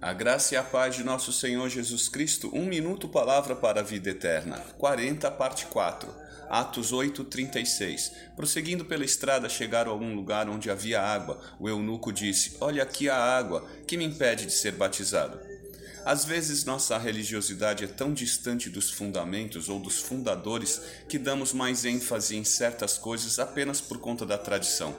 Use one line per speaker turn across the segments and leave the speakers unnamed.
A graça e a paz de nosso Senhor Jesus Cristo, um minuto palavra para a vida eterna. 40, parte 4. Atos 8, 36. Prosseguindo pela estrada, chegaram a algum lugar onde havia água. O eunuco disse: Olha aqui a água, que me impede de ser batizado? Às vezes nossa religiosidade é tão distante dos fundamentos ou dos fundadores que damos mais ênfase em certas coisas apenas por conta da tradição.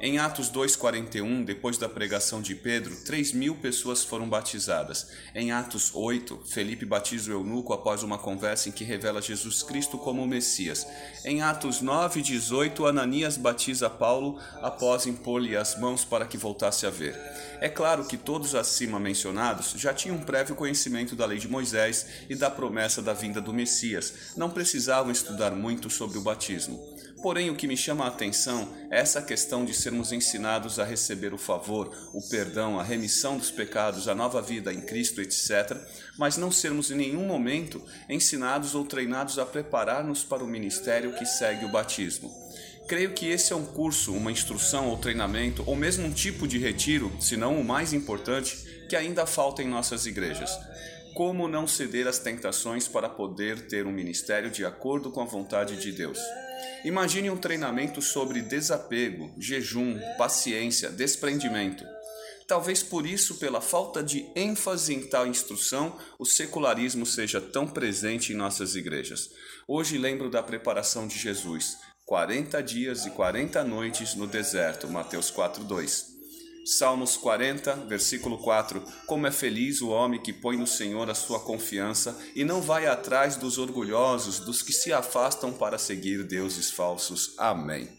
Em Atos 2,41, depois da pregação de Pedro, 3 mil pessoas foram batizadas. Em Atos 8, Felipe batiza o eunuco após uma conversa em que revela Jesus Cristo como o Messias. Em Atos 9,18, Ananias batiza Paulo após impor-lhe as mãos para que voltasse a ver. É claro que todos acima mencionados já tinham prévio conhecimento da lei de Moisés e da promessa da vinda do Messias, não precisavam estudar muito sobre o batismo. Porém, o que me chama a atenção é essa questão de sermos ensinados a receber o favor, o perdão, a remissão dos pecados, a nova vida em Cristo, etc., mas não sermos em nenhum momento ensinados ou treinados a preparar-nos para o ministério que segue o batismo. Creio que esse é um curso, uma instrução ou treinamento, ou mesmo um tipo de retiro, se não o mais importante, que ainda falta em nossas igrejas. Como não ceder às tentações para poder ter um ministério de acordo com a vontade de Deus? Imagine um treinamento sobre desapego, jejum, paciência, desprendimento. Talvez por isso, pela falta de ênfase em tal instrução, o secularismo seja tão presente em nossas igrejas. Hoje lembro da preparação de Jesus, 40 dias e 40 noites no deserto, Mateus 4:2. Salmos 40, versículo 4: Como é feliz o homem que põe no Senhor a sua confiança e não vai atrás dos orgulhosos, dos que se afastam para seguir deuses falsos. Amém.